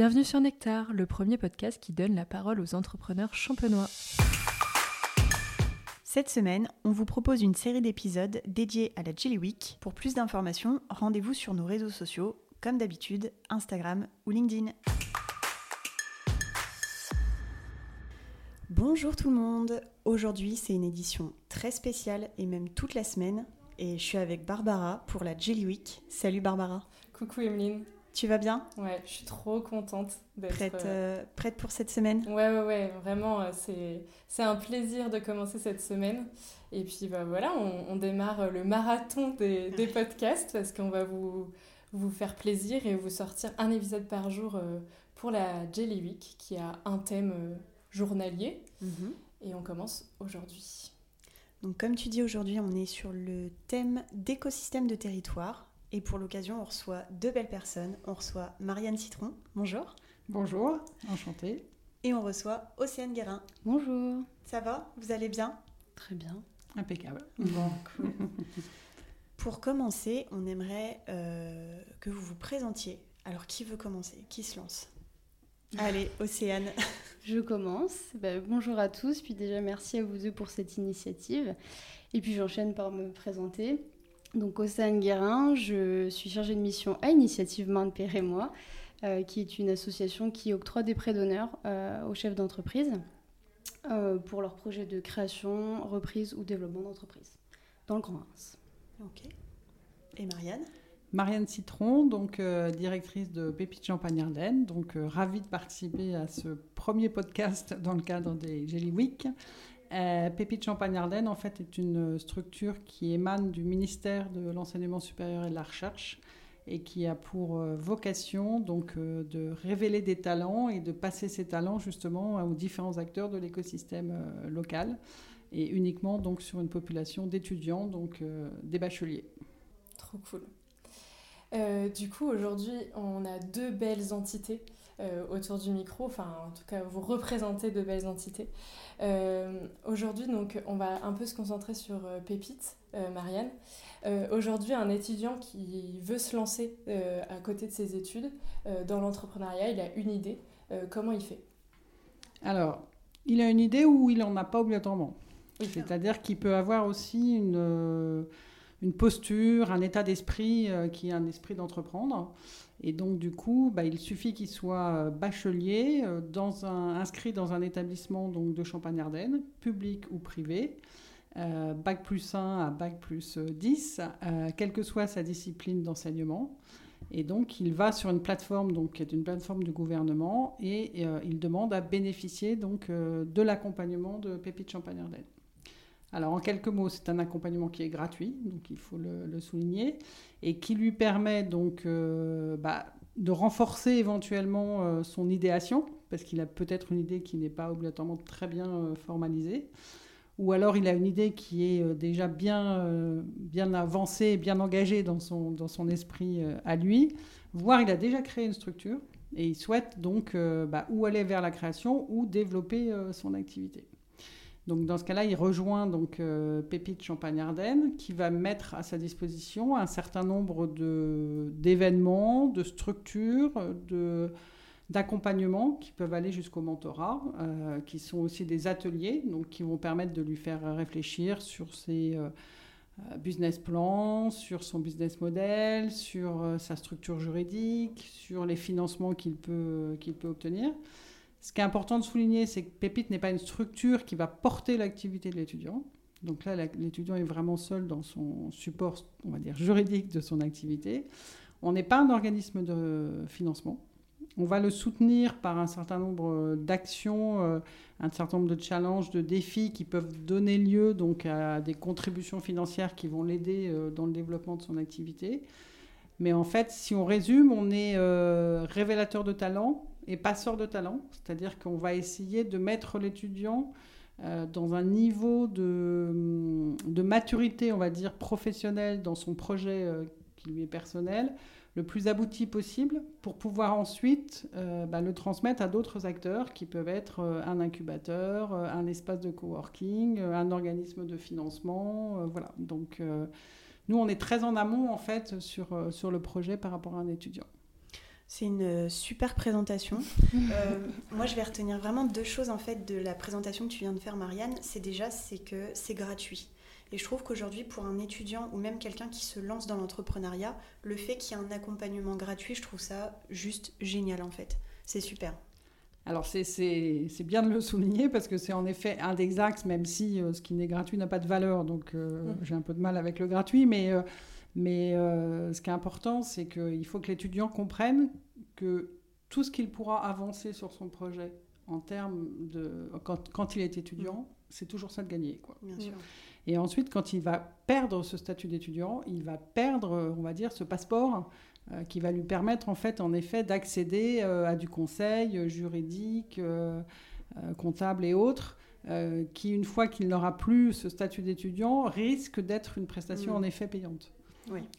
Bienvenue sur Nectar, le premier podcast qui donne la parole aux entrepreneurs champenois. Cette semaine, on vous propose une série d'épisodes dédiés à la Jelly Week. Pour plus d'informations, rendez-vous sur nos réseaux sociaux, comme d'habitude, Instagram ou LinkedIn. Bonjour tout le monde Aujourd'hui, c'est une édition très spéciale et même toute la semaine. Et je suis avec Barbara pour la Jelly Week. Salut Barbara Coucou Emeline tu vas bien Ouais, je suis trop contente d'être prête, euh, prête pour cette semaine? Ouais, ouais, ouais, vraiment, euh, c'est, c'est un plaisir de commencer cette semaine. Et puis bah, voilà, on, démarre le marathon des, des podcasts parce qu'on va vous, vous faire plaisir et vous sortir un épisode par jour euh, pour la Jelly Week qui a un thème journalier. Mhm. Et on commence aujourd'hui. Donc comme tu dis aujourd'hui, on est sur le thème d'écosystème de territoire. Et pour l'occasion, on reçoit deux belles personnes. On reçoit Marianne Citron. Bonjour. Bonjour, enchantée. Et on reçoit Océane Guérin. Bonjour. Ça va? Vous allez bien? Très bien. Impeccable. Bon, cool. pour commencer, on aimerait euh, que vous vous présentiez. Alors, qui veut commencer? Qui se lance? Allez, Océane. Je commence. Bah, bonjour à tous. Puis déjà, merci à vous deux pour cette initiative. Et puis, j'enchaîne par me présenter. Donc Océane Guérin, je suis chargée de mission à Initiative Main de Père et moi, euh, qui est une association qui octroie des prêts d'honneur euh, aux chefs d'entreprise euh, pour leurs projets de création, reprise ou développement d'entreprise dans le Grand Reims. Ok. Et Marianne? Marianne Citron, donc directrice de Pépite Champagne Ardennes, donc ravie de participer à ce premier podcast dans le cadre des Jelly Week. Euh, Pépite Champagne-Ardenne, en fait, est une structure qui émane du ministère de l'Enseignement supérieur et de la Recherche et qui a pour euh, vocation donc euh, de révéler des talents et de passer ces talents justement aux différents acteurs de l'écosystème local et uniquement donc sur une population d'étudiants, donc des bacheliers. Trop cool. du coup, aujourd'hui, on a deux belles entités euh, autour du micro, enfin en tout cas vous représentez de belles entités. Euh, aujourd'hui, donc, on va un peu se concentrer sur euh, Pépite, Marianne. Aujourd'hui, un étudiant qui veut se lancer à côté de ses études dans l'entrepreneuriat, il a une idée. comment il fait? Alors, il a une idée ou il n'en a pas obligatoirement. C'est-à-dire qu'il peut avoir aussi une, une posture, un état d'esprit qui est un esprit d'entreprendre. Et donc, du coup, bah, il suffit qu'il soit euh, bachelier, euh, inscrit dans un établissement donc, de Champagne-Ardenne, public ou privé, euh, bac plus 1 à bac plus 10, quelle que soit sa discipline d'enseignement. Et donc, il va sur une plateforme donc, qui est une plateforme du gouvernement et il demande à bénéficier donc, de l'accompagnement de Pépite Champagne-Ardenne. Alors, en quelques mots, c'est un accompagnement qui est gratuit, donc il faut le, souligner, et qui lui permet donc euh, bah, de renforcer éventuellement euh, son idéation, parce qu'il a peut-être une idée qui n'est pas obligatoirement très bien euh, formalisée, ou alors il a une idée qui est déjà bien, bien avancée, bien engagée dans son, esprit à lui, voire il a déjà créé une structure, et il souhaite donc bah, ou aller vers la création ou développer son activité. Donc dans ce cas-là, il rejoint donc euh, Pépite Champagne Ardenne qui va mettre à sa disposition un certain nombre d'événements, de, structures, de d'accompagnement qui peuvent aller jusqu'au mentorat, euh, qui sont aussi des ateliers, donc qui vont permettre de lui faire réfléchir sur ses euh, business plans, sur son business model, sur sa structure juridique, sur les financements qu'il peut, qu'il peut obtenir. Ce qui est important de souligner, c'est que Pépite n'est pas une structure qui va porter l'activité de l'étudiant. Donc là, l'étudiant est vraiment seul dans son support, on va dire, juridique de son activité. On n'est pas un organisme de financement. On va le soutenir par un certain nombre d'actions, euh, un certain nombre de challenges, de défis qui peuvent donner lieu donc à des contributions financières qui vont l'aider euh, dans le développement de son activité. Mais en fait, si on résume, on est euh, révélateur de talent, et passeur de talent, c'est-à-dire qu'on va essayer de mettre l'étudiant euh, dans un niveau de, de, maturité, on va dire, professionnelle dans son projet euh, qui lui est personnel, le plus abouti possible pour pouvoir ensuite euh, bah, le transmettre à d'autres acteurs qui peuvent être un incubateur, un espace de coworking, un organisme de financement. voilà. Donc, nous, on est très en amont, en fait, sur, sur le projet par rapport à un étudiant. C'est une super présentation. Euh, moi, je vais retenir vraiment deux choses en fait de la présentation que tu viens de faire, Marianne. C'est déjà, c'est que c'est gratuit. Et je trouve qu'aujourd'hui, pour un étudiant ou même quelqu'un qui se lance dans l'entrepreneuriat, le fait qu'il y ait un accompagnement gratuit, je trouve ça juste génial en fait. C'est super. Alors c'est bien de le souligner parce que c'est en effet un des axes, même si euh, ce qui n'est gratuit n'a pas de valeur, donc euh, mmh. j'ai un peu de mal avec le gratuit, mais, euh, mais ce qui est important, c'est qu'il faut que l'étudiant comprenne que tout ce qu'il pourra avancer sur son projet en termes de... quand, quand il est étudiant, mmh. c'est toujours ça de gagner. Quoi. Bien sûr. Et ensuite, quand il va perdre ce statut d'étudiant, il va perdre, on va dire, ce passeport euh, qui va lui permettre, en fait, en effet, d'accéder euh, à du conseil euh, juridique, comptable et autres. qui, une fois qu'il n'aura plus ce statut d'étudiant, risque d'être une prestation en effet payante.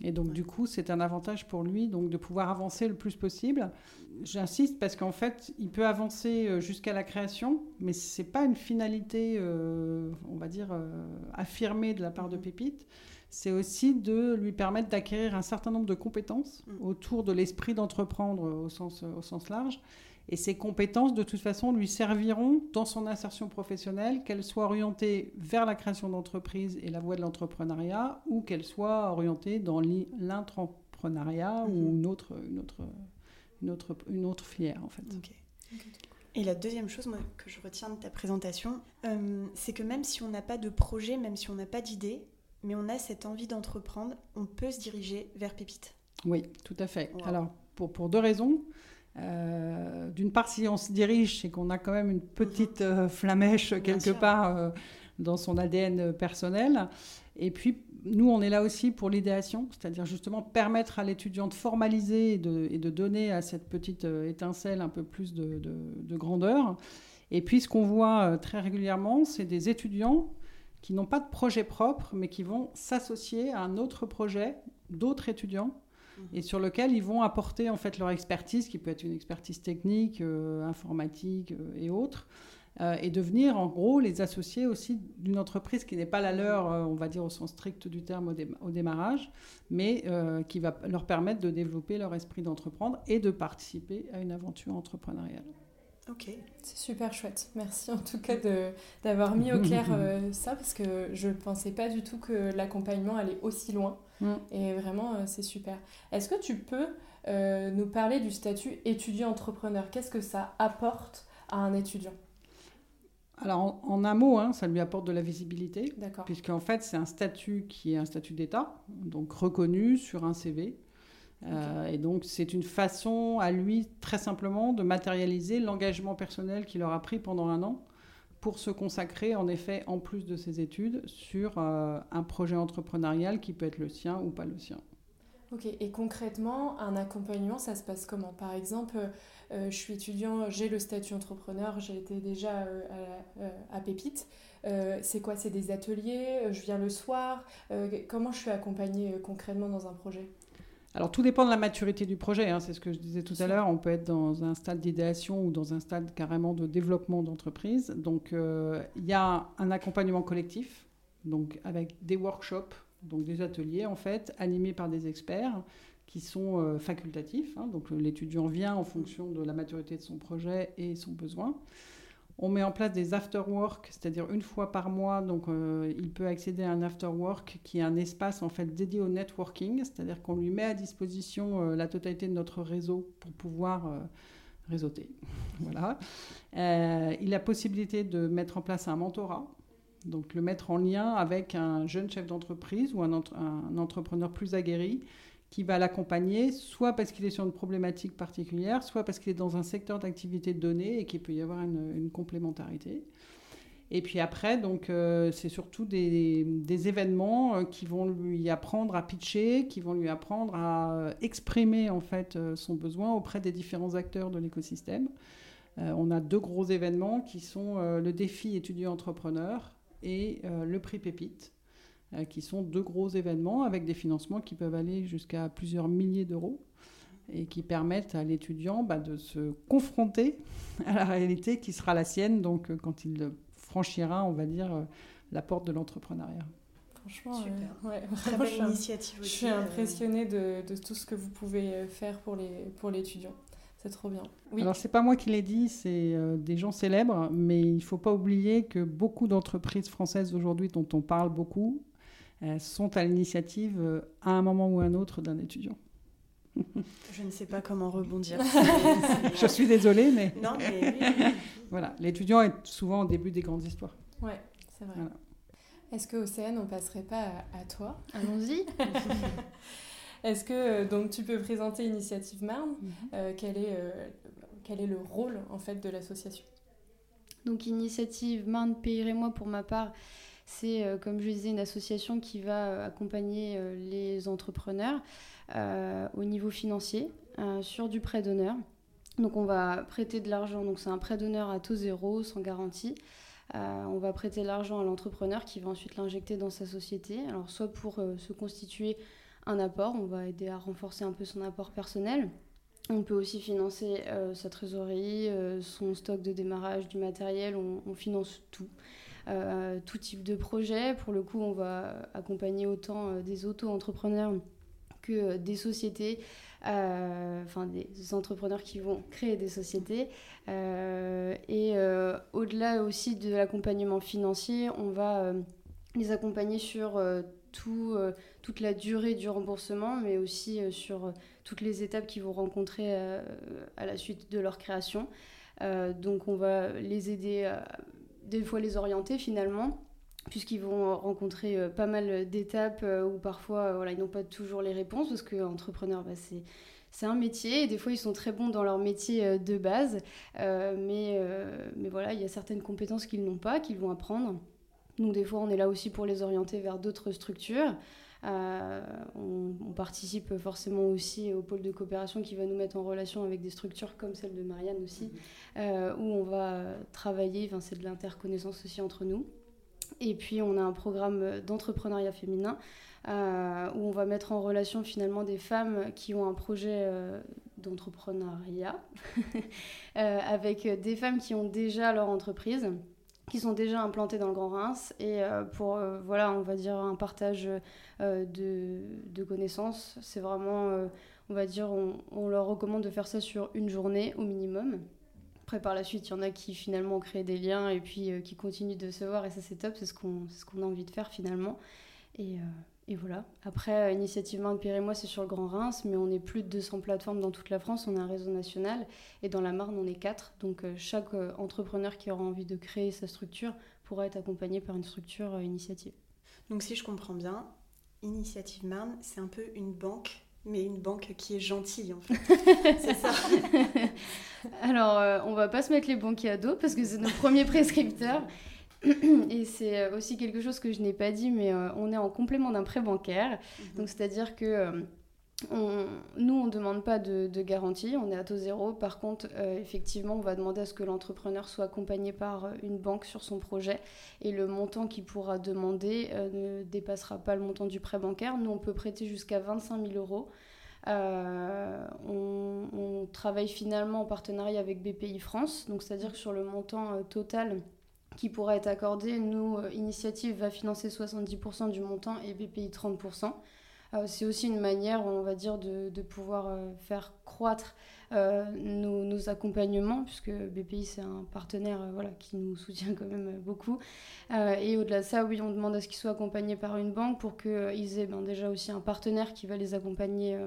Et donc, du coup, c'est un avantage pour lui donc, de pouvoir avancer le plus possible. J'insiste parce qu'en fait, il peut avancer euh, jusqu'à la création, mais ce n'est pas une finalité, euh, on va dire, euh, affirmée de la part de mm-hmm. Pépite. C'est aussi de lui permettre d'acquérir un certain nombre de compétences mm. autour de l'esprit d'entreprendre au sens, au sens large et ces compétences, de toute façon, lui serviront dans son insertion professionnelle, qu'elle soit orientée vers la création d'entreprise et la voie de l'entrepreneuriat, ou qu'elle soit orientée dans l'intrapreneuriat ou mhm. une autre, une, autre, une, autre, une autre filière, en fait. Et la deuxième chose moi, que je retiens de ta présentation, euh, c'est que même si on n'a pas de projet, même si on n'a pas d'idée, mais on a cette envie d'entreprendre, on peut se diriger vers Pépite. Oui, tout à fait. Alors, pour, pour deux raisons. Euh, d'une part, si on se dirige, c'est qu'on a quand même une petite euh, flamèche quelque part euh, dans son ADN personnel. Et puis, nous, on est là aussi pour l'idéation, c'est-à-dire justement permettre à l'étudiant de formaliser et de, donner à cette petite étincelle un peu plus de, de grandeur. Et puis, ce qu'on voit très régulièrement, c'est des étudiants qui n'ont pas de projet propre, mais qui vont s'associer à un autre projet d'autres étudiants et sur lequel ils vont apporter en fait leur expertise, qui peut être une expertise technique, euh, informatique euh, et autres, euh, et devenir en gros les associés aussi d'une entreprise qui n'est pas la leur, on va dire au sens strict du terme au, démarrage, mais qui va leur permettre de développer leur esprit d'entreprendre et de participer à une aventure entrepreneuriale. Ok. C'est super chouette. Merci en tout cas d'avoir mis au clair ça parce que je ne pensais pas du tout que l'accompagnement allait aussi loin. Mm. Et vraiment, euh, c'est super. Est-ce que tu peux euh, nous parler du statut étudiant-entrepreneur? Qu'est-ce que ça apporte à un étudiant? Alors, en, un mot, hein, ça lui apporte de la visibilité, puisqu'en fait, c'est un statut qui est un statut d'État, donc reconnu sur un CV. Euh, et donc, c'est une façon à lui, très simplement, de matérialiser l'engagement personnel qu'il aura pris pendant un an pour se consacrer, en effet, en plus de ses études, sur euh, un projet entrepreneurial qui peut être le sien ou pas le sien. Ok, et concrètement, un accompagnement, ça se passe comment? Par exemple, euh, je suis étudiant, j'ai le statut entrepreneur, j'ai été déjà euh, à, à, Pépite. c'est quoi? C'est des ateliers? Je viens le soir? Comment je suis accompagnée concrètement dans un projet? Alors tout dépend de la maturité du projet, hein, c'est ce que je disais tout à l'heure, on peut être dans un stade d'idéation ou dans un stade carrément de développement d'entreprise. Donc euh, il y a un accompagnement collectif, donc avec des workshops, donc des ateliers en fait, animés par des experts qui sont euh, facultatifs. Hein. donc l'étudiant vient en fonction de la maturité de son projet et son besoin. On met en place des after-work, c'est-à-dire une fois par mois, donc euh, il peut accéder à un after-work qui est un espace en fait dédié au networking, c'est-à-dire qu'on lui met à disposition euh, la totalité de notre réseau pour pouvoir euh, réseauter. voilà. il a possibilité de mettre en place un mentorat, donc le mettre en lien avec un jeune chef d'entreprise ou un, un entrepreneur plus aguerri qui va l'accompagner, soit parce qu'il est sur une problématique particulière, soit parce qu'il est dans un secteur d'activité donné et qu'il peut y avoir une, complémentarité. Et puis après, donc, euh, c'est surtout des, événements euh, qui vont lui apprendre à pitcher, qui vont lui apprendre à euh, exprimer en fait son besoin auprès des différents acteurs de l'écosystème. on a deux gros événements qui sont le défi étudiant-entrepreneur et le prix Pépite. Euh, qui sont deux gros événements avec des financements qui peuvent aller jusqu'à plusieurs milliers d'euros et qui permettent à l'étudiant bah, de se confronter à la réalité qui sera la sienne, donc euh, quand il franchira, on va dire, euh, la porte de l'entrepreneuriat. Franchement, Super. euh, ouais, Très belle je suis, initiative je suis impressionnée de, de tout ce que vous pouvez faire pour les pour l'étudiant. C'est trop bien. Oui. Alors, c'est pas moi qui l'ai dit, c'est euh, des gens célèbres, mais il faut pas oublier que beaucoup d'entreprises françaises aujourd'hui dont on parle beaucoup sont à l'initiative euh, à un moment ou à un autre d'un étudiant. Je ne sais pas comment rebondir. Je suis désolée, mais Non, mais voilà, l'étudiant est souvent au début des grandes histoires. Ouais, c'est vrai. Voilà. Est-ce que Océane, on passerait pas à, à toi Allons-y. Est-ce que euh, donc tu peux présenter Initiative Marne Euh, quel, est, euh, quel est le rôle en fait de l'association? Donc, Initiative Marne Pays et moi, pour ma part, c'est, euh, comme je disais, une association qui va euh, accompagner euh, les entrepreneurs au niveau financier sur du prêt d'honneur. Donc, on va prêter de l'argent. Donc, c'est un prêt d'honneur à taux zéro, sans garantie. On va prêter l'argent à l'entrepreneur qui va ensuite l'injecter dans sa société. Alors, soit pour se constituer un apport, on va aider à renforcer un peu son apport personnel. On peut aussi financer sa trésorerie, son stock de démarrage, du matériel, on finance tout. Euh, tout type de projet. Pour le coup, on va accompagner autant euh, des auto-entrepreneurs que euh, des sociétés, enfin des entrepreneurs qui vont créer des sociétés. Et au-delà aussi de l'accompagnement financier, on va les accompagner sur tout, toute la durée du remboursement, mais aussi sur toutes les étapes qu'ils vont rencontrer à la suite de leur création. Donc on va les aider, à, des fois les orienter finalement, puisqu'ils vont rencontrer euh, pas mal d'étapes euh, où parfois euh, voilà, ils n'ont pas toujours les réponses, parce qu'entrepreneur, bah, c'est... C'est un métier et des fois ils sont très bons dans leur métier de base, mais, mais voilà, il y a certaines compétences qu'ils n'ont pas, qu'ils vont apprendre. Donc des fois on est là aussi pour les orienter vers d'autres structures. Euh, on, on participe forcément aussi au pôle de coopération qui va nous mettre en relation avec des structures comme celle de Marianne aussi, euh, où on va travailler, enfin, c'est de l'interconnaissance aussi entre nous. Et puis on a un programme d'entrepreneuriat féminin euh, où on va mettre en relation finalement des femmes qui ont un projet d'entrepreneuriat avec des femmes qui ont déjà leur entreprise qui sont déjà implantées dans le Grand Reims et euh, pour euh, voilà on va dire un partage euh, de, connaissances. C'est vraiment on va dire on, on leur recommande de faire ça sur une journée au minimum. Après par la suite il y en a qui finalement ont créé des liens et puis qui continuent de se voir et ça c'est top. C'est ce qu'on ce qu'on a envie de faire finalement et voilà. Après, euh, Initiative Marne Pierre et moi, c'est sur le Grand Reims, mais on est plus de 200 plateformes dans toute la France. On a un réseau national. Et dans la Marne, on est quatre. Donc, euh, chaque euh, entrepreneur qui aura envie de créer sa structure pourra être accompagné par une structure initiative. Donc si je comprends bien, Initiative Marne, c'est un peu une banque, mais une banque qui est gentille en fait. c'est ça. Alors, euh, on va pas se mettre les banquiers à dos parce que c'est nos premiers prescripteurs. Et c'est euh, aussi quelque chose que je n'ai pas dit, mais euh, on est en complément d'un prêt bancaire. Donc, c'est-à-dire que euh, on- nous, on ne demande pas de, de garantie, on est à taux zéro. Par contre, euh, effectivement, on va demander à ce que l'entrepreneur soit accompagné par une banque sur son projet. Et le montant qu'il pourra demander euh, ne dépassera pas le montant du prêt bancaire. Nous, on peut prêter jusqu'à 25 000 euros. Euh, on, on travaille finalement en partenariat avec BPI France, donc c'est-à-dire que sur le montant total qui pourra être accordé, nous, euh, Initiative va financer 70% du montant et BPI 30%. Euh, c'est aussi une manière, on va dire, de, pouvoir euh, faire croître nos, accompagnements, puisque BPI, c'est un partenaire voilà, qui nous soutient quand même beaucoup. Et au-delà de ça, oui, on demande à ce qu'ils soient accompagnés par une banque pour qu'ils aient ben, déjà aussi un partenaire qui va les accompagner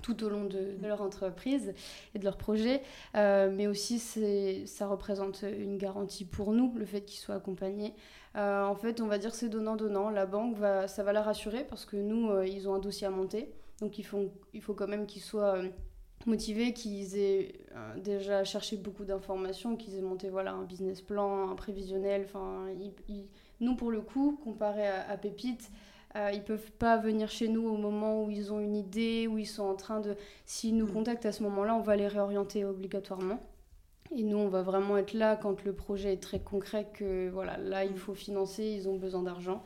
tout au long de, leur entreprise et de leur projet. Euh, mais aussi, ça représente une garantie pour nous, le fait qu'ils soient accompagnés. Euh, en fait, on va dire c'est donnant-donnant. La banque, va, ça va la rassurer parce que nous, euh, ils ont un dossier à monter. Donc, il faut, il faut quand même qu'ils soient motivés, qu'ils aient déjà cherché beaucoup d'informations, qu'ils aient monté voilà, un business plan, un prévisionnel. Enfin, nous, pour le coup, comparé à, à Pépite, euh, ils peuvent pas venir chez nous au moment où ils ont une idée, où ils sont en train de... S'ils nous Mm. contactent à ce moment-là, on va les réorienter obligatoirement. Et nous, on va vraiment être là quand le projet est très concret, que voilà, là, il Mm. faut financer, ils ont besoin d'argent.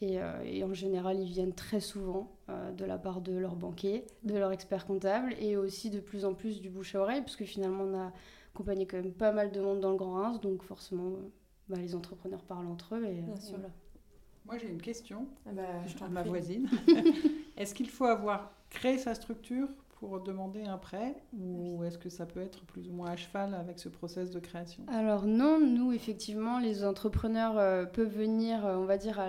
Et, euh, et en général, ils viennent très souvent euh, de la part de leur banquier, de leur expert comptable, et aussi de plus en plus du bouche à oreille, parce que finalement, on a accompagné quand même pas mal de monde dans le Grand Reims, donc forcément, euh, bah, les entrepreneurs parlent entre eux. Et, Bien et sûr. voilà. Moi, j'ai une question ah bah, je ma voisine. Est-ce qu'il faut avoir créé sa structure pour demander un prêt ou est-ce que ça peut être plus ou moins à cheval avec ce process de création? Alors non, nous effectivement, les entrepreneurs euh, peuvent venir, euh, on va dire, à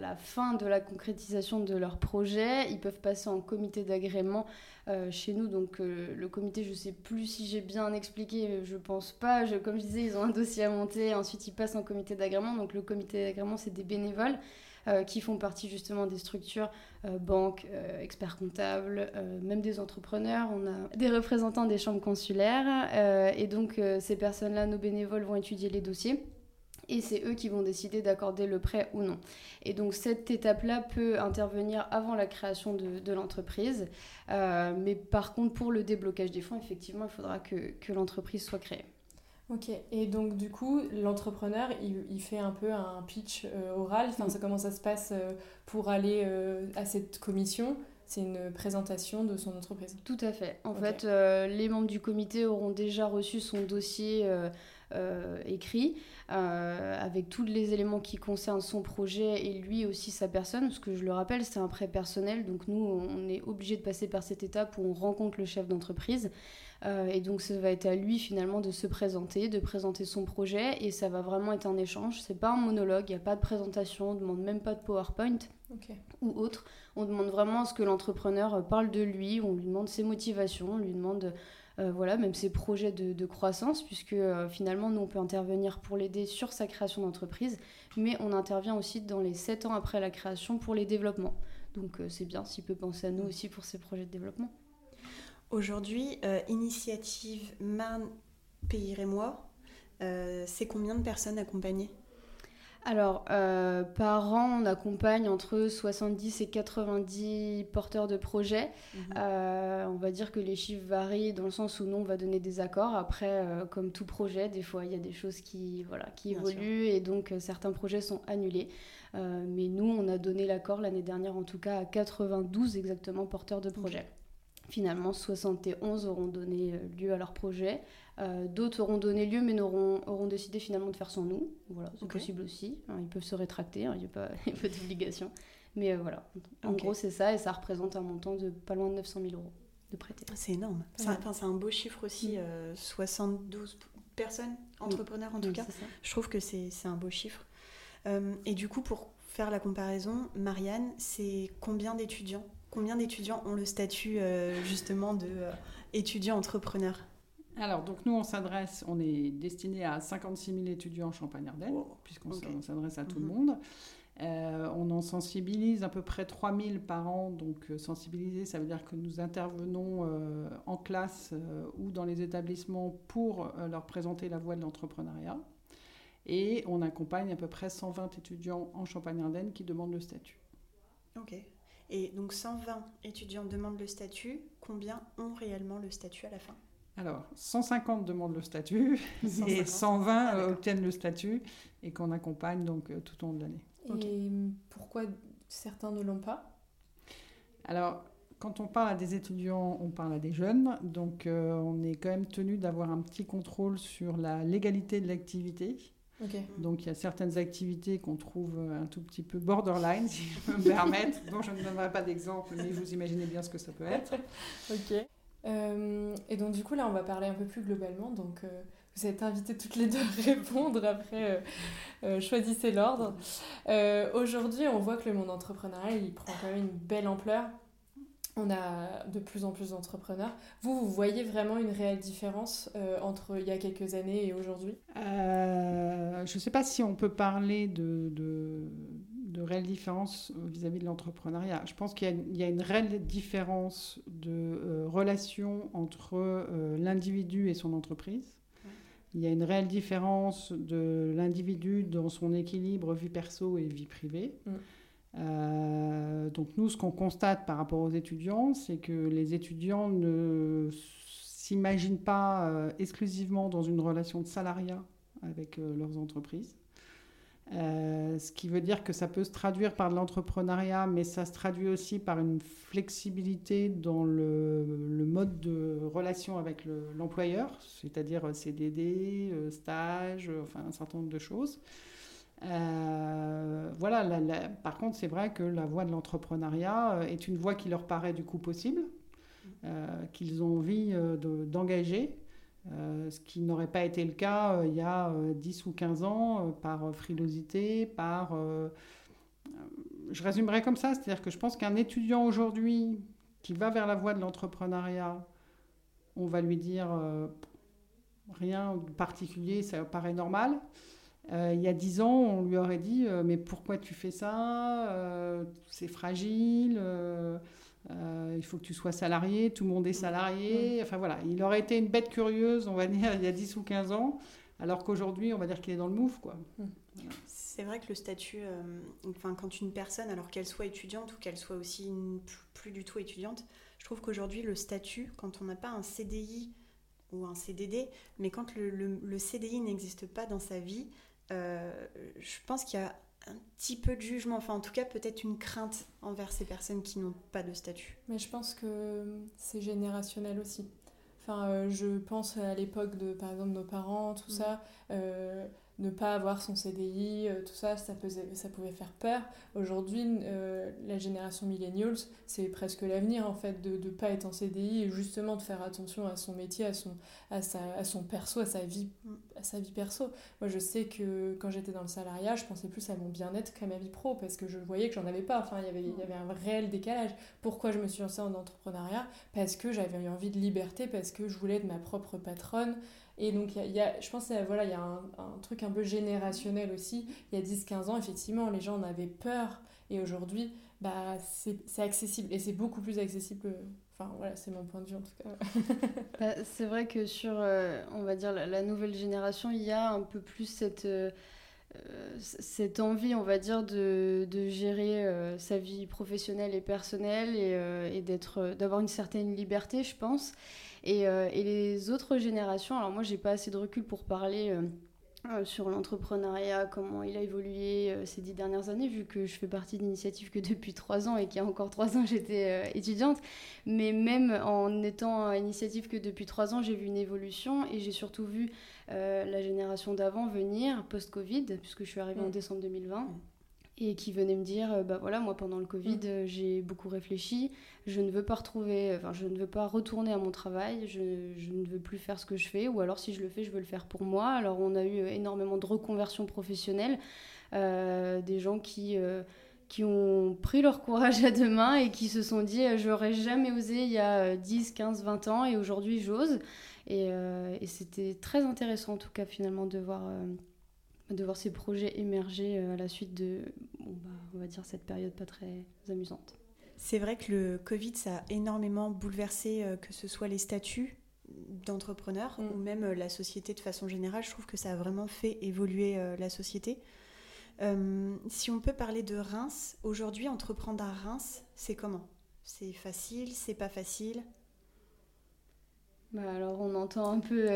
la, fin de la concrétisation de leur projet. Ils peuvent passer en comité d'agrément euh, chez nous. Donc le comité, je ne sais plus si j'ai bien expliqué, je pense pas. comme je disais, ils ont un dossier à monter, ensuite ils passent en comité d'agrément. Donc le comité d'agrément, c'est des bénévoles. Euh, qui font partie justement des structures euh, banques, euh, experts comptables, même des entrepreneurs. On a des représentants des chambres consulaires. et donc ces personnes-là, nos bénévoles, vont étudier les dossiers et c'est eux qui vont décider d'accorder le prêt ou non. Et donc cette étape-là peut intervenir avant la création de, l'entreprise, mais par contre pour le déblocage des fonds, effectivement, il faudra que l'entreprise soit créée. Ok, et donc du coup, l'entrepreneur, il, fait un peu un pitch euh, oral. Enfin, ça, comment ça se passe euh, pour aller euh, à cette commission C'est une présentation de son entreprise. Tout à fait. En fait, les membres du comité auront déjà reçu son dossier écrit avec tous les éléments qui concernent son projet et lui aussi sa personne. Parce que je le rappelle, c'est un prêt personnel. Donc nous, on est obligé de passer par cette étape où on rencontre le chef d'entreprise. Euh, et donc ça va être à lui finalement de se présenter, de présenter son projet. Et ça va vraiment être un échange. C'est pas un monologue, il n'y a pas de présentation, on ne demande même pas de PowerPoint ou autre. On demande vraiment à ce que l'entrepreneur parle de lui, on lui demande ses motivations, on lui demande euh, voilà, même ses projets de, croissance, puisque euh, finalement, nous, on peut intervenir pour l'aider sur sa création d'entreprise, mais on intervient aussi dans les 7 ans après la création pour les développements. Donc c'est bien. S'il peut penser à nous aussi pour ses projets de développement. Aujourd'hui, euh, Initiative Marne Pays Rémois, euh, c'est combien de personnes accompagnées? Alors, euh, par an, on accompagne entre 70 et 90 porteurs de projets. Mhm. on va dire que les chiffres varient dans le sens où nous, on va donner des accords. Après, comme tout projet, des fois, il y a des choses qui, voilà, qui évoluent et donc certains projets sont annulés. mais nous, on a donné l'accord l'année dernière, en tout cas, à 92 exactement porteurs de projets. Finalement, 71 auront donné euh, lieu à leur projet. Euh, d'autres auront donné lieu, mais auront, auront décidé finalement de faire sans nous. Voilà, c'est possible aussi. ils peuvent se rétracter, hein, il n'y a pas, d'obligation. Mais euh, voilà, en gros, c'est ça, et ça représente un montant de pas loin de 900 000 euros de prêter. C'est énorme. C'est un, beau chiffre aussi, 72 personnes, entrepreneurs en tout cas. Je trouve que c'est un beau chiffre. et du coup, pour faire la comparaison, Marianne, c'est combien d'étudiants? Combien d'étudiants ont le statut euh, justement de euh, entrepreneur? Alors, donc nous, on s'adresse, on est destiné à 56 000 étudiants en Champagne-Ardenne, puisqu'on s'adresse à tout le mhm. monde. Euh, on en sensibilise à peu près 3 000 par an. Donc, sensibiliser, ça veut dire que nous intervenons en classe ou dans les établissements pour leur présenter la voie de l'entrepreneuriat. Et on accompagne à peu près 120 étudiants en Champagne-Ardenne qui demandent le statut. Ok. Et donc 120 étudiants demandent le statut. Combien ont réellement le statut à la fin? Alors, 150 demandent le statut et 120 ah, euh, obtiennent le statut et qu'on accompagne donc euh, tout au long de l'année. Et pourquoi certains ne l'ont pas? Alors, quand on parle à des étudiants, on parle à des jeunes, donc euh, on est quand même tenu d'avoir un petit contrôle sur la légalité de l'activité. Donc il y a certaines activités qu'on trouve un tout petit peu borderline, si je peux me permettre, dont je ne donnerai pas d'exemple, mais vous imaginez bien ce que ça peut être. ok. Euh, et donc du coup là on va parler un peu plus globalement. Donc euh, vous êtes invitées toutes les deux à répondre. Après euh, choisissez l'ordre. Aujourd'hui on voit que le monde entrepreneurial il prend quand même une belle ampleur on a de plus en plus d'entrepreneurs. Vous, vous voyez vraiment une réelle différence euh, entre il y a quelques années et aujourd'hui? Euh, Je ne sais pas si on peut parler de, de, réelle différence vis-à-vis de l'entrepreneuriat. Je pense qu'il y, a une réelle différence de euh, relation entre l'individu et son entreprise. Il y a une réelle différence de l'individu dans son équilibre vie perso et vie privée. Mm. Euh, donc nous, ce qu'on constate par rapport aux étudiants, c'est que les étudiants ne s'imaginent pas euh, exclusivement dans une relation de salariat avec euh, leurs entreprises. ce qui veut dire que ça peut se traduire par de l'entrepreneuriat, mais ça se traduit aussi par une flexibilité dans le, mode de relation avec l'employeur, c'est-à-dire CDD, stage, enfin un certain nombre de choses. Voilà, par contre, c'est vrai que la voie de l'entrepreneuriat est une voie qui leur paraît du coup possible, qu'ils ont envie d'engager. ce qui n'aurait pas été le cas il y a 10 ou 15 ans par frilosité, par je résumerai comme ça, c'est-à-dire que je pense qu'un étudiant aujourd'hui qui va vers la voie de l'entrepreneuriat, on va lui dire euh, rien de particulier, ça paraît normal. Euh, il y a dix ans, on lui aurait dit euh, mais pourquoi tu fais ça C'est fragile. il faut que tu sois salarié, tout le monde est salarié. Enfin voilà, il aurait été une bête curieuse, on va dire, il y a 10 ou 15 ans, alors qu'aujourd'hui, on va dire qu'il est dans le move. Quoi. Mmh. C'est vrai que le statut, euh, enfin, quand une personne, alors qu'elle soit étudiante ou qu'elle soit aussi plus, du tout étudiante, je trouve qu'aujourd'hui, le statut, quand on n'a pas un CDI ou un CDD, mais quand le, CDI n'existe pas dans sa vie, euh, je pense qu'il y a un petit peu de jugement, enfin en tout cas peut-être une crainte envers ces personnes qui n'ont pas de statut. Mais je pense que c'est générationnel aussi. Enfin, euh, je pense à l'époque de, par exemple, nos parents, tout mm. ça ne pas avoir son CDI, euh, tout ça, ça, ça pouvait faire peur. Aujourd'hui, euh, la génération millennials, c'est presque l'avenir en fait, de ne pas être en CDI et justement de faire attention à son métier, à son, à sa, à son perso, à sa, vie, à sa vie perso. Moi, je sais que quand j'étais dans le salariat, je pensais plus à mon bien-être qu'à ma vie pro parce que je voyais que j'en avais pas. Enfin, y il y avait un réel décalage. Pourquoi je me suis lancée en entrepreneuriat? Parce que j'avais envie de liberté, parce que je voulais être ma propre patronne. Et donc, y y a, je pense qu'il voilà, y a un, truc un peu générationnel aussi. Il y a 10-15 ans, effectivement, les gens en avaient peur. Et aujourd'hui, bah, c'est accessible. Et c'est beaucoup plus accessible Enfin, voilà, c'est mon point de vue en tout cas. Bah, c'est vrai que sur, euh, on va dire, la, nouvelle génération, il y a un peu plus cette, euh, cette envie, on va dire, de, de gérer euh, sa vie professionnelle et personnelle et, et d'avoir une certaine liberté, je pense. Euh, et, les autres générations, alors moi j'ai pas assez de recul pour parler euh, euh, sur l'entrepreneuriat, comment il a évolué ces dix dernières années, vu que je fais partie d'initiatives que depuis trois ans et qu'il y a encore trois ans j'étais étudiante. Mais même en étant initiative que depuis trois ans, j'ai vu une évolution et j'ai surtout vu la génération d'avant venir post-Covid, puisque je suis arrivée en mm. décembre 2020 et qui venait me dire euh, bah voilà moi pendant le Covid mm. euh, j'ai beaucoup réfléchi je ne veux pas retrouver enfin je ne veux pas retourner à mon travail je, je, ne veux plus faire ce que je fais ou alors si je le fais je veux le faire pour moi alors on a eu euh, énormément de reconversions professionnelles des gens qui qui ont pris leur courage à deux mains et qui se sont dit j'aurais jamais osé il y a 10, 15, 20 ans et aujourd'hui j'ose et, et c'était très intéressant en tout cas finalement de voir de voir ces projets émerger euh, à la suite de, bah, on va dire, cette période pas très amusante. C'est vrai que le Covid, ça a énormément bouleversé, euh, que ce soit les statuts d'entrepreneurs mm. ou même euh, la société de façon générale. Je trouve que ça a vraiment fait évoluer la société. si on peut parler de Reims, aujourd'hui, entreprendre à Reims, c'est comment? C'est facile C'est pas facile? Bah Alors, on entend un peu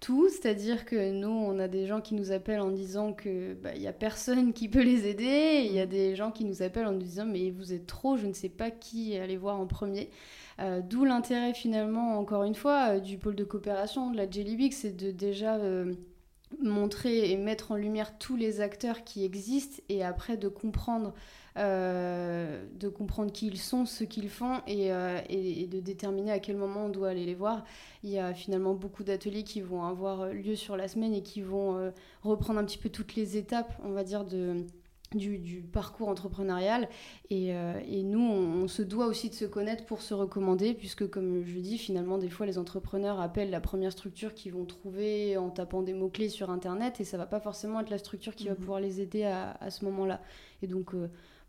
tout, c'est-à-dire que nous, on a des gens qui nous appellent en disant que bah, il y a personne qui peut les aider, il y a des gens qui nous appellent en nous disant mais vous êtes trop, je ne sais pas qui aller voir en premier. Euh, d'où l'intérêt finalement, encore une fois, euh, du pôle de coopération de la Jelly c'est de déjà euh, montrer et mettre en lumière tous les acteurs qui existent et après de comprendre euh, de comprendre qui ils sont, ce qu'ils font euh, et, de déterminer à quel moment on doit aller les voir. Il y a finalement beaucoup d'ateliers qui vont avoir lieu sur la semaine et qui vont euh, reprendre un petit peu toutes les étapes, on va dire, de, du, parcours entrepreneurial. Et, et nous, on, se doit aussi de se connaître pour se recommander, puisque comme je dis, finalement, des fois, les entrepreneurs appellent la première structure qu'ils vont trouver en tapant des mots-clés sur Internet, et ça va pas forcément être la structure qui va mmh pouvoir les aider à, à ce moment-là. Et donc,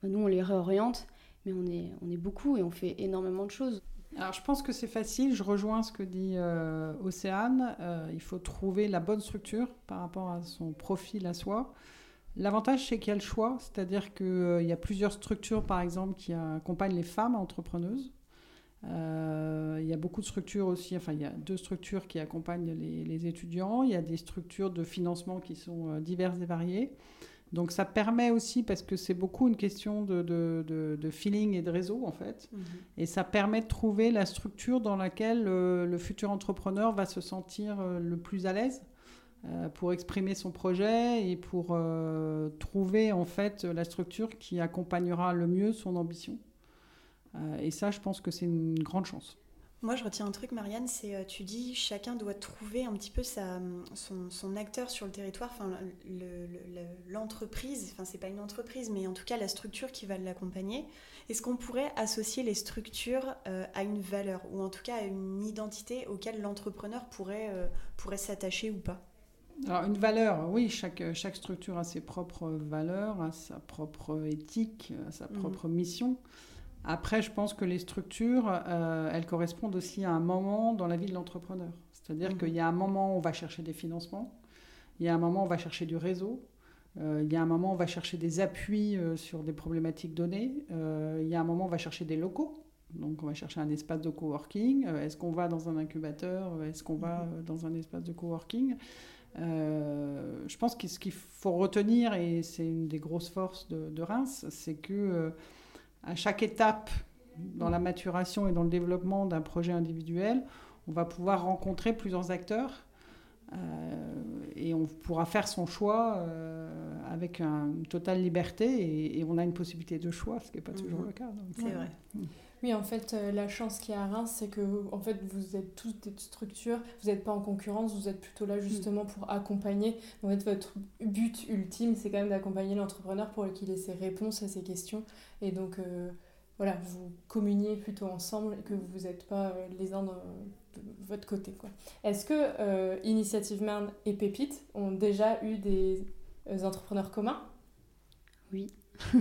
nous, on les réoriente, mais on est, on est beaucoup et on fait énormément de choses. Alors, je pense que c'est facile. Je rejoins ce que dit euh, Océane. Euh, il faut trouver la bonne structure par rapport à son profil à soi. L'avantage, c'est qu'il y a le choix, c'est-à-dire qu'il euh, y a plusieurs structures, par exemple, qui accompagnent les femmes entrepreneuses. il y a beaucoup de structures aussi, enfin, il y a deux structures qui accompagnent les, les étudiants. Il y a des structures de financement qui sont diverses et variées. Donc ça permet aussi, parce que c'est beaucoup une question de, de, feeling et de réseau en fait, mhm. et ça permet de trouver la structure dans laquelle euh, le futur entrepreneur va se sentir euh, le plus à l'aise. Pour exprimer son projet et pour trouver en fait la structure qui accompagnera le mieux son ambition. et ça, je pense que c'est une grande chance. Moi, je retiens un truc, Marianne, c'est euh, tu dis chacun doit trouver un petit peu son, acteur sur le territoire, enfin l'entreprise, enfin c'est pas une entreprise, mais en tout cas la structure qui va l'accompagner. Est-ce qu'on pourrait associer les structures euh, à une valeur ou en tout cas à une identité auquel l'entrepreneur pourrait, euh, pourrait s'attacher ou pas? Alors une valeur, oui, chaque, chaque structure a ses propres valeurs, a sa propre éthique, a sa mhm. propre mission. Après, je pense que les structures, euh, elles correspondent aussi à un moment dans la vie de l'entrepreneur. C'est-à-dire mhm. qu'il y a un moment où on va chercher des financements, il y a un moment où on va chercher du réseau, euh, il y a un moment où on va chercher des appuis euh, sur des problématiques données, il y a un moment où on va chercher des locaux. Donc on va chercher un espace de coworking. Est-ce qu'on va dans un incubateur Est-ce qu'on va mhm. dans un espace de coworking? Je pense que ce qu'il faut retenir, et c'est une des grosses forces de, de Reims, c'est que à chaque étape dans la maturation et dans le développement d'un projet individuel, on va pouvoir rencontrer plusieurs acteurs euh, et on pourra faire son choix euh, avec une totale liberté et, on a une possibilité de choix, ce qui n'est pas toujours mhm. le cas. C'est vrai. Mm. Oui, en fait, euh, la chance qu'il y a à Reims, c'est que en fait, vous êtes tous des structures, vous n'êtes pas en concurrence, vous êtes plutôt là justement pour accompagner. En votre but ultime, c'est quand même d'accompagner l'entrepreneur pour qu'il ait ses réponses à ses questions. Et donc, euh, voilà, vous communiez plutôt ensemble et que vous n'êtes pas euh, les uns de votre côté. Est-ce que Initiative Marne et Pépite ont déjà eu des entrepreneurs communs? Oui.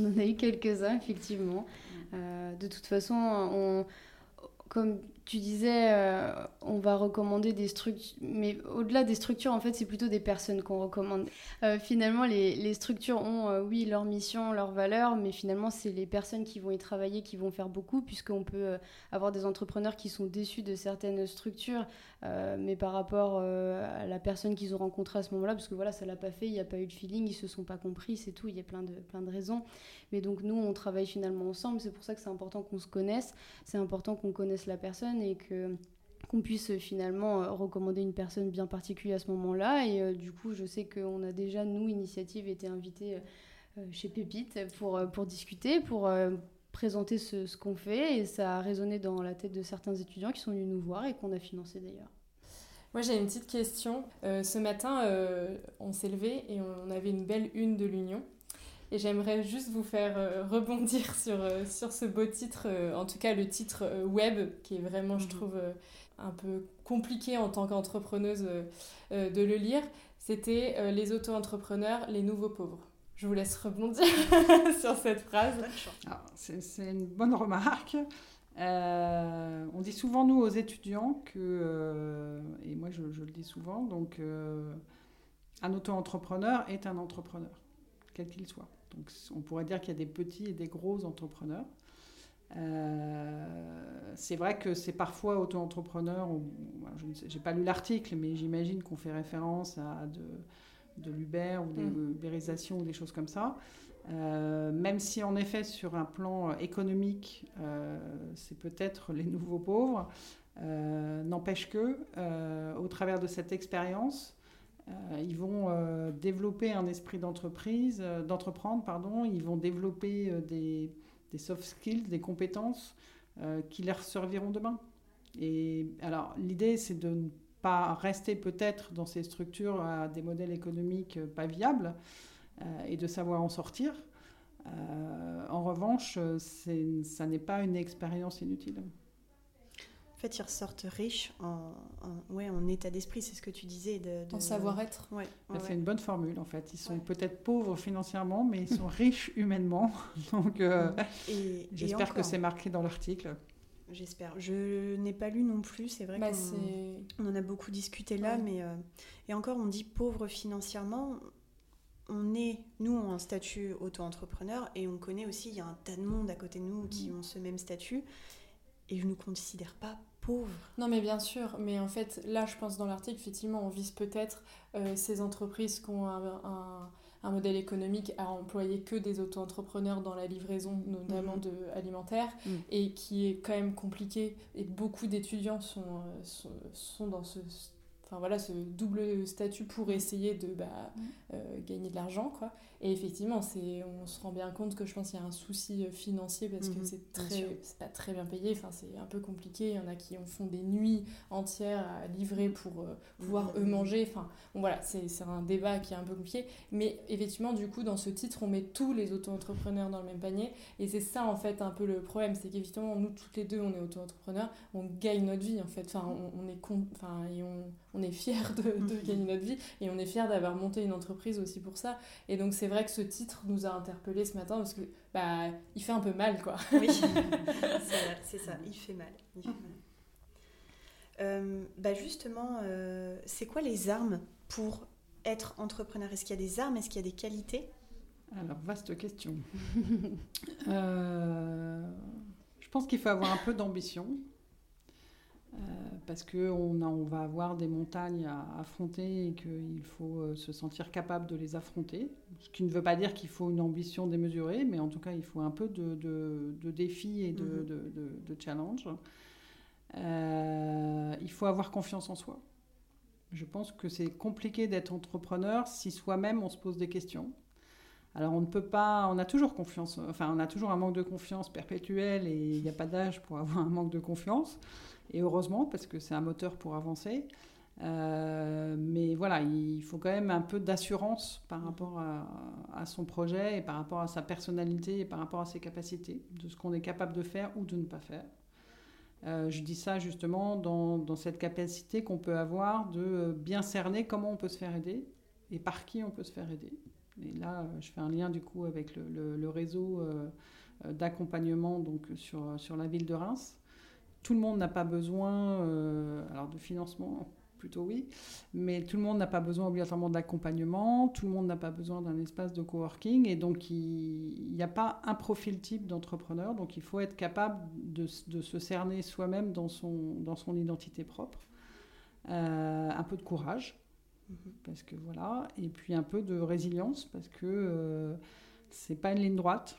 on en a eu quelques-uns, effectivement. Euh, de toute façon, on, comme tu disais, euh, on va recommander des structures, mais au-delà des structures, en fait, c'est plutôt des personnes qu'on recommande. Euh, finalement, les, structures ont, euh, oui, leur mission, leur valeur, mais finalement, c'est les personnes qui vont y travailler qui vont faire beaucoup, puisqu'on peut avoir des entrepreneurs qui sont déçus de certaines structures, mais par rapport à la personne qu'ils ont rencontrée à ce moment-là, parce que voilà, ça l'a pas fait, il n'y a pas eu de feeling, ils se sont pas compris, c'est tout, il y a plein de, plein de raisons. Mais donc, nous, on travaille finalement ensemble, c'est pour ça que c'est important qu'on se connaisse, c'est important qu'on connaisse la personne et que qu'on puisse euh, finalement euh, recommander une personne bien particulière à ce moment-là. Et euh, du coup, je sais qu'on a déjà, nous, Initiative, été invités chez Pépite pour, discuter, pour présenter ce, ce qu'on fait. Et ça a résonné dans la tête de certains étudiants qui sont venus nous voir et qu'on a financé d'ailleurs. Moi, j'ai une petite question. ce matin, on s'est levé et on avait une belle une de l'Union. Et j'aimerais juste vous faire euh, rebondir sur, euh, sur ce beau titre, euh, en tout cas le titre web, qui est vraiment, je mhm. trouve, un peu compliqué en tant qu'entrepreneuse de le lire. C'était Les auto-entrepreneurs, les nouveaux pauvres. Je vous laisse rebondir sur cette phrase. C'est une bonne remarque. on dit souvent, nous, aux étudiants, que, et moi je, je, le dis souvent, donc un auto-entrepreneur est un entrepreneur, quel qu'il soit. Donc on pourrait dire qu'il y a des petits et des gros entrepreneurs. Euh, c'est vrai que c'est parfois auto-entrepreneur, je n'ai pas lu l'article, mais j'imagine qu'on fait référence à de, de l'Uber ou des mm. ubérisations ou des choses comme ça. Euh, même si en effet sur un plan économique, euh, c'est peut-être les nouveaux pauvres, n'empêche que au travers de cette expérience, ils vont euh, développer un esprit d'entreprise, euh, d'entreprendre, pardon. Ils vont développer des, des, soft skills, des compétences qui leur serviront demain. Et alors, l'idée, c'est de ne pas rester peut-être dans ces structures à des modèles économiques pas viables et de savoir en sortir. en revanche, ça n'est pas une expérience inutile fait, ils ressortent riches en, ouais, en état d'esprit, c'est ce que tu disais. De, En savoir-être. Ouais, c'est une bonne formule, en fait. Ils sont peut-être pauvres financièrement, mais ils sont riches humainement. Donc, euh, j'espère que c'est marqué dans l'article. J'espère. Je n'ai pas lu non plus, c'est vrai bah, qu'on on en a beaucoup discuté là, mais... Euh, et encore, on dit pauvre financièrement on est, nous, en statut auto-entrepreneur et on connaît aussi, il y a un tas de monde à côté de nous qui mm. ont ce même statut et je ne nous considère pas Non, mais bien sûr, mais en fait, là, je pense dans l'article, effectivement, on vise peut-être euh, ces entreprises qui ont un, modèle économique à employer que des auto-entrepreneurs dans la livraison, notamment mhm. de alimentaire, mhm. et qui est quand même compliqué. Et beaucoup d'étudiants sont, euh, sont, dans ce enfin voilà, ce double statut pour essayer de bah, euh, gagner de l'argent, quoi. Et effectivement, c'est, on se rend bien compte que je pense qu'il y a un souci euh, financier parce que Mhm, c'est très, c'est pas très bien payé. Enfin, c'est un peu compliqué. Il y en a qui en font des nuits entières à livrer pour euh, pouvoir Mhm. eux manger. Enfin, bon, voilà, c'est, c'est un débat qui est un peu compliqué. Mais effectivement, du coup, dans ce titre, on met tous les auto-entrepreneurs dans le même panier. Et c'est ça, en fait, un peu le problème. C'est qu'évidemment, nous, toutes les deux, on est auto-entrepreneurs. On gagne notre vie, en fait. Enfin, on, on est enfin, et on, on est fiers de, de Mhm. gagner notre vie. Et on est fiers d'avoir monté une entreprise aussi pour ça. Et donc, c'est vrai que ce titre nous a interpellés ce matin parce que, bah, il fait un peu mal, quoi. Oui, c'est ça, il fait mal. il fait mal. Euh, bah justement, euh, c'est quoi les armes pour être entrepreneur? Est-ce qu'il y a des armes? Est-ce qu'il y a des qualités? Alors, vaste question. Euh, je pense qu'il faut avoir un peu d'ambition. Euh, parce qu'on on va avoir des montagnes à affronter et qu'il faut euh, se sentir capable de les affronter. Ce qui ne veut pas dire qu'il faut une ambition démesurée, mais en tout cas, il faut un peu de, de, de défis et de, challenge. Euh, il faut avoir confiance en soi. Je pense que c'est compliqué d'être entrepreneur si soi-même on se pose des questions. Alors on ne peut pas, on a toujours confiance, enfin on a toujours un manque de confiance perpétuel et il n'y a pas d'âge pour avoir un manque de confiance. Et heureusement parce que c'est un moteur pour avancer. Euh, mais voilà, il faut quand même un peu d'assurance par rapport à, à son projet et par rapport à sa personnalité et par rapport à ses capacités, de ce qu'on est capable de faire ou de ne pas faire. Euh, je dis ça justement dans, dans cette capacité qu'on peut avoir de bien cerner comment on peut se faire aider et par qui on peut se faire aider. Et là, euh, je fais un lien du coup avec le, réseau euh, euh, d'accompagnement donc sur, sur la ville de Reims. Tout le monde n'a pas besoin, alors de financement plutôt oui, mais tout le monde n'a pas besoin obligatoirement d'accompagnement, tout le monde n'a pas besoin d'un espace de coworking, et donc il n'y a pas un profil type d'entrepreneur, donc il faut être capable de, se cerner soi-même dans son, dans son identité propre. Un peu de courage, parce que voilà, et puis un peu de résilience, parce que euh, c'est pas une ligne droite,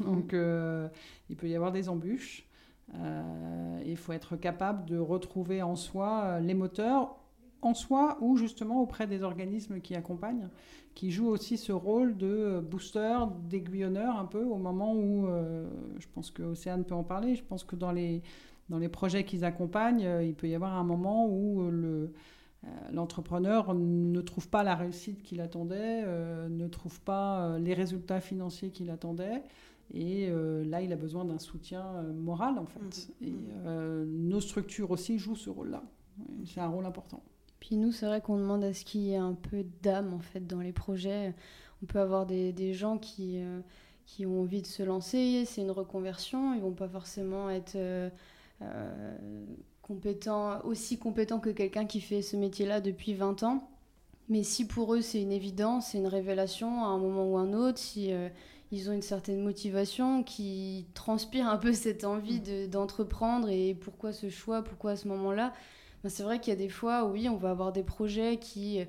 donc euh, il peut y avoir des embûches. Euh, Il faut être capable de retrouver en soi euh, les moteurs, en soi ou justement auprès des organismes qui accompagnent, qui jouent aussi ce rôle de booster, d'aiguillonneur un peu au moment où, euh, je pense que Océane peut en parler, je pense que dans les, dans les projets qu'ils accompagnent, il peut y avoir un moment où le, l'entrepreneur ne trouve pas la réussite qu'il attendait, euh, ne trouve pas euh, les résultats financiers qu'il attendait. Et euh, là, il a besoin d'un soutien euh, moral, en fait. Mhm. Et euh, nos structures aussi jouent ce rôle-là. C'est un rôle important. Puis nous, c'est vrai qu'on demande à ce qu'il y ait un peu d'âme en fait dans les projets. On peut avoir des, des gens qui, euh, qui ont envie de se lancer, c'est une reconversion, ils vont pas forcément être aussi compétents que quelqu'un qui fait ce métier-là depuis 20 ans. Mais si pour eux c'est une évidence, c'est une révélation à un moment ou un autre, si euh, ils ont une certaine motivation, qui transpire un peu cette envie de- d'entreprendre et pourquoi ce choix, pourquoi à ce moment-là, ben, c'est vrai qu'il y a des fois, oui, on va avoir des projets qui, euh,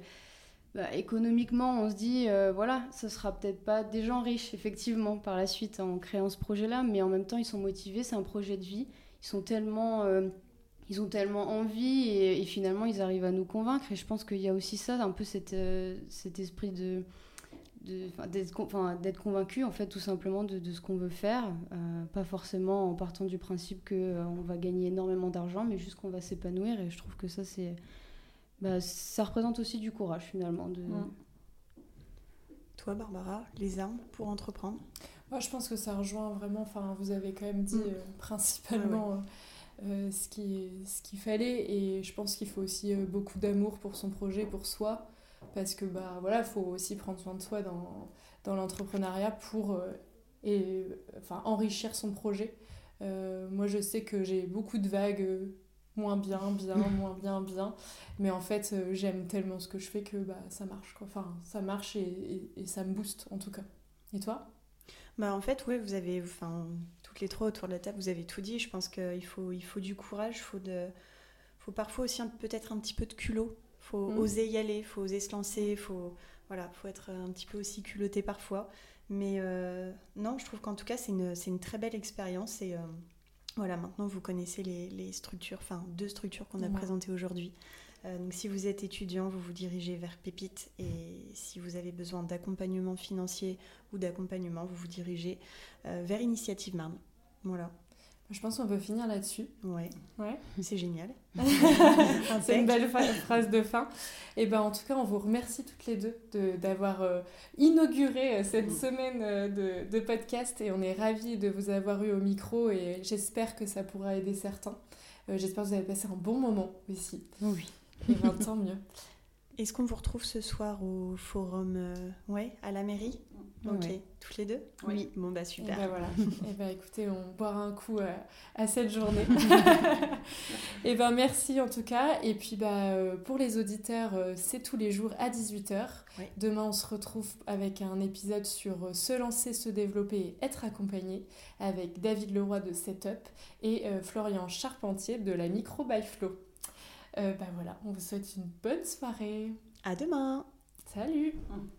bah, économiquement, on se dit, euh, voilà, ce sera peut-être pas des gens riches, effectivement, par la suite, en créant ce projet-là, mais en même temps, ils sont motivés, c'est un projet de vie, ils sont tellement... ils ont tellement envie et, et finalement ils arrivent à nous convaincre. Et je pense qu'il y a aussi ça, un peu cette, euh, cet esprit de, d'être convaincu en fait tout simplement de, de ce qu'on veut faire, euh, pas forcément en partant du principe que euh, on va gagner énormément d'argent, mais juste qu'on va s'épanouir. Et je trouve que ça c'est, bah, ça représente aussi du courage finalement. De... Toi, Barbara, les armes pour entreprendre? Moi, je pense que ça rejoint vraiment, enfin, vous avez quand même dit Mm. euh, principalement euh, euh, ce qui- ce qu'il fallait, et je pense qu'il faut aussi euh, beaucoup d'amour pour son projet, pour soi, parce que, bah voilà, faut aussi prendre soin de soi dans, dans l'entrepreneuriat pour euh, et, enfin, enrichir son projet. Euh, moi, je sais que j'ai beaucoup de vagues, moins bien, bien, moins bien, bien, mais en fait, euh, j'aime tellement ce que je fais que bah, ça marche, quoi. Enfin, ça marche et, et- et ça me booste, en tout cas. Et toi? Bah, en fait, oui, vous avez, enfin, toutes les trois autour de la table, vous avez tout dit. Je pense qu'il faut, il faut du courage, il faut, de, faut parfois aussi peut-être un petit peu de culot. Il faut Mhm. oser y aller, il faut oser se lancer, il faut, voilà, faut être un petit peu aussi culotté parfois. Mais euh, non, je trouve qu'en tout cas, c'est une, une très belle expérience. Et euh, voilà, maintenant, vous connaissez les, les structures, enfin, deux structures qu'on a Ouais. présentées aujourd'hui. Euh, donc si vous êtes étudiant, vous vous dirigez vers Pépite et si vous avez besoin d'accompagnement financier ou d'accompagnement, vous vous dirigez euh, vers Initiative Marne. Voilà. Je pense qu'on peut finir là-dessus. Ouais. Ouais. C'est génial. C'est une belle phrase de fin. Et ben en tout cas, on vous remercie toutes les deux d'avoir euh, inauguré cette semaine de, de, podcast et on est ravis de vous avoir eu au micro et j'espère que ça pourra aider certains. j'espère que vous avez passé un bon moment aussi. Oui. Et ben, tant mieux. Est-ce qu'on vous retrouve ce soir au forum euh, ouais, à la mairie? Ok, toutes les deux? Oui. Bon, bah super. Et ben voilà. et ben écoutez, on boira un coup euh, à, cette journée. et ben merci en tout cas. Et puis bah, euh, pour les auditeurs, c'est tous les jours à 18h. Demain, on se retrouve avec un épisode sur se lancer, se développer et être accompagné avec David Leroy de Setup et Florian Charpentier de la Micro by Flow. Euh, bah voilà, on vous souhaite une bonne soirée. À demain. Salut. Hum.